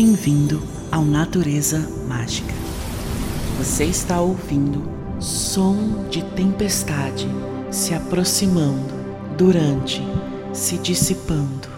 bem-vindo ao Natureza Mágica. Você está ouvindo som de tempestade se aproximando, durante, se dissipando.